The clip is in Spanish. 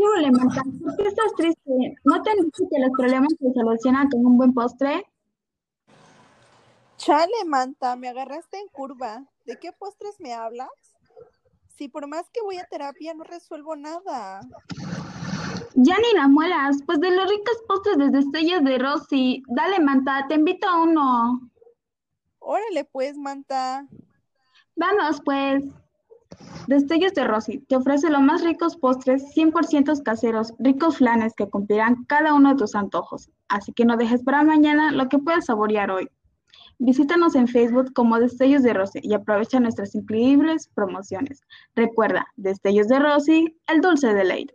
¿por qué estás triste? ¿No te han dicho que los problemas se solucionan con un buen postre? Chale, Manta, me agarraste en curva. ¿De qué postres me hablas? Si por más que voy a terapia no resuelvo nada. Ya ni la muelas, pues de los ricos postres de destellos de Rosy. Dale, Manta, te invito a uno. Órale pues, Manta. Vamos, pues. Destellos de Rosy te ofrece los más ricos postres 100% caseros, ricos flanes que cumplirán cada uno de tus antojos. Así que no dejes para mañana lo que puedes saborear hoy. Visítanos en Facebook como Destellos de Rosy y aprovecha nuestras increíbles promociones. Recuerda, Destellos de Rosy, el dulce deleite.